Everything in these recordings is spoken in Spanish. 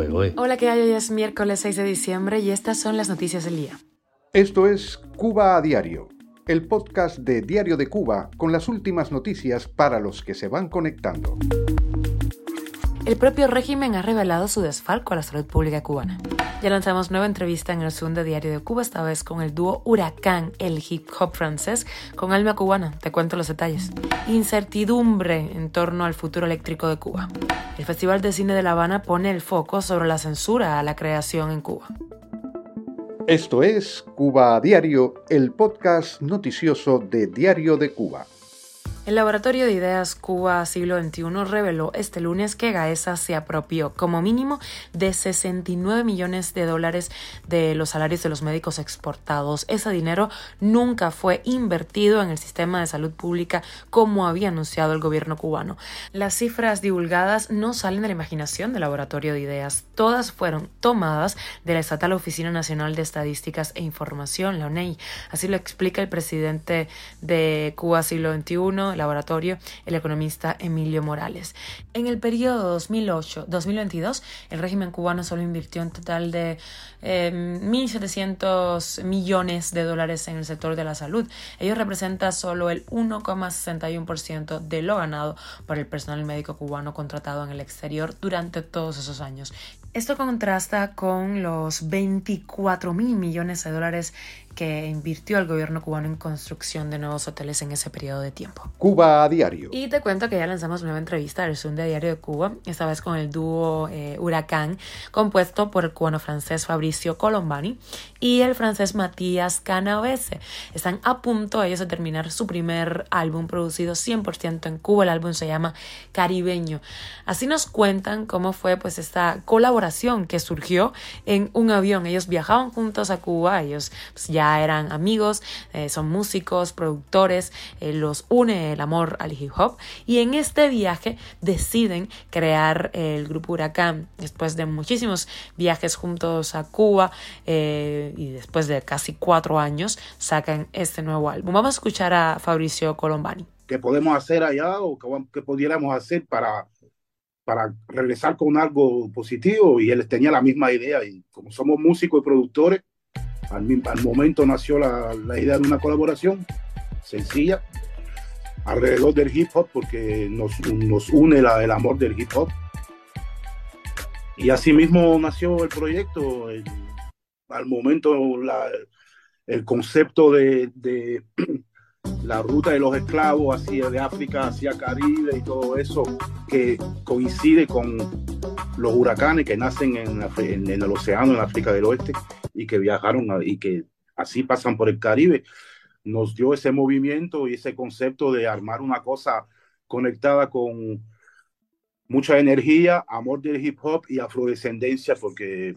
¿eh? Hola, ¿qué hay? Hoy es miércoles 6 de diciembre y estas son las noticias del día. Esto es Cuba a Diario, el podcast de Diario de Cuba con las últimas noticias para los que se van conectando. El propio régimen ha revelado su desfalco a la salud pública cubana. Ya lanzamos nueva entrevista en el segundo diario de Cuba, esta vez con el dúo Huracán, el hip hop francés, con alma cubana. Te cuento los detalles. Incertidumbre en torno al futuro eléctrico de Cuba. El Festival de Cine de La Habana pone el foco sobre la censura a la creación en Cuba. Esto es Cuba Diario, el podcast noticioso de Diario de Cuba. El Laboratorio de Ideas Cuba Siglo XXI reveló este lunes que Gaesa se apropió como mínimo de 69 millones de dólares de los salarios de los médicos exportados. Ese dinero nunca fue invertido en el sistema de salud pública como había anunciado el gobierno cubano. Las cifras divulgadas no salen de la imaginación del Laboratorio de Ideas. Todas fueron tomadas de la Estatal Oficina Nacional de Estadísticas e Información, la ONEI. Así lo explica el presidente de Cuba Siglo XXI, laboratorio, el economista Emilio Morales. En el periodo 2008-2022, el régimen cubano solo invirtió un total de 1.700 em, millones de dólares en el sector de la salud. Ello representa solo el 1,61% de lo ganado por el personal médico cubano contratado en el exterior durante todos esos años. Esto contrasta con los 24 mil millones de dólares que invirtió el gobierno cubano en construcción de nuevos hoteles en ese periodo de tiempo. Cuba a diario. Y te cuento que ya lanzamos nueva entrevista al Zoom de Diario de Cuba, esta vez con el dúo eh, Huracán, compuesto por el cubano-francés Fabricio Colombani y el francés Matías Canavese. Están a punto ellos de terminar su primer álbum producido 100% en Cuba. El álbum se llama Caribeño. Así nos cuentan cómo fue pues esta colaboración que surgió en un avión. Ellos viajaban juntos a Cuba, ellos pues, ya eran amigos, eh, son músicos, productores, eh, los une el amor al hip hop y en este viaje deciden crear el grupo Huracán después de muchísimos viajes juntos a Cuba eh, y después de casi cuatro años sacan este nuevo álbum. Vamos a escuchar a Fabricio Colombani. ¿Qué podemos hacer allá o qué pudiéramos hacer para para regresar con algo positivo y él tenía la misma idea y como somos músicos y productores, al, momento nació la, la, idea de una colaboración sencilla alrededor del hip hop porque nos, nos une la, el amor del hip hop. Y así mismo nació el proyecto. al momento la, el concepto de, de la ruta de los esclavos hacia de África hacia Caribe y todo eso que coincide con los huracanes que nacen en, el océano en África del Oeste y que viajaron y que así pasan por el Caribe nos dio ese movimiento y ese concepto de armar una cosa conectada con mucha energía, amor del hip hop y afrodescendencia porque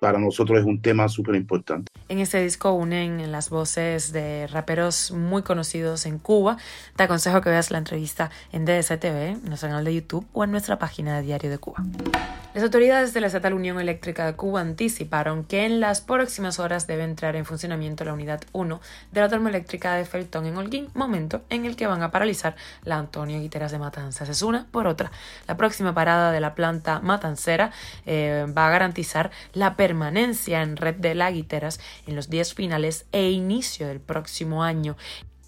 para nosotros es un tema súper importante. En este disco unen las voces de raperos muy conocidos en Cuba. Te aconsejo que veas la entrevista en DSTV, nuestro canal de YouTube o en nuestra página de Diario de Cuba. Las autoridades de la Estatal Unión Eléctrica de Cuba anticiparon que en las próximas horas debe entrar en funcionamiento la unidad 1 de la termoeléctrica de Feltón en Holguín, momento en el que van a paralizar la Antonio Guiteras de Matanzas. Es una por otra. La próxima parada de la planta matancera eh, va a garantizar la permanencia en red de la Guiteras en los días finales e inicio del próximo año.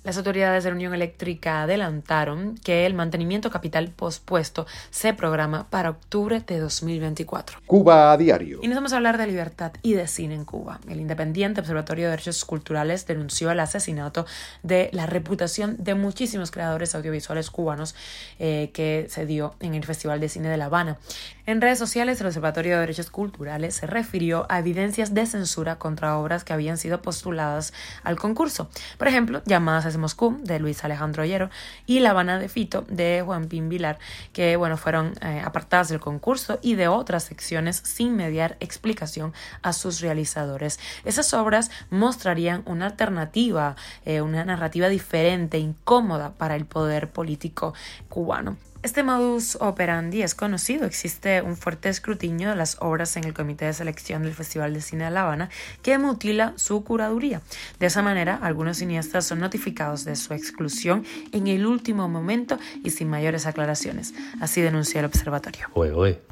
Las autoridades de la Unión Eléctrica adelantaron que el mantenimiento capital pospuesto se programa para octubre de 2024. Cuba a diario. Y nos vamos a hablar de libertad y de cine en Cuba. El Independiente Observatorio de Derechos Culturales denunció el asesinato de la reputación de muchísimos creadores audiovisuales cubanos eh, que se dio en el Festival de Cine de La Habana. En redes sociales, el Observatorio de Derechos Culturales se refirió a evidencias de censura contra obras que habían sido postuladas al concurso. Por ejemplo, llamadas Moscú de Luis Alejandro Ollero y La Habana de Fito de Juan Pin Vilar, que bueno, fueron eh, apartadas del concurso y de otras secciones sin mediar explicación a sus realizadores. Esas obras mostrarían una alternativa, eh, una narrativa diferente, incómoda para el poder político cubano. Este modus operandi es conocido. Existe un fuerte escrutinio de las obras en el comité de selección del Festival de Cine de La Habana que mutila su curaduría. De esa manera, algunos cineastas son notificados de su exclusión en el último momento y sin mayores aclaraciones. Así denuncia el observatorio.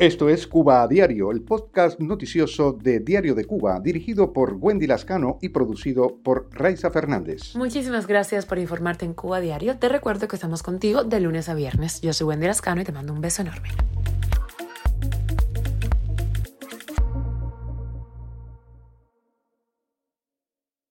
Esto es Cuba a Diario, el podcast noticioso de Diario de Cuba, dirigido por Wendy Lascano y producido por Raiza Fernández. Muchísimas gracias por informarte en Cuba a Diario. Te recuerdo que estamos contigo de lunes a viernes. Yo soy Wendy Lascano y te mando un beso enorme.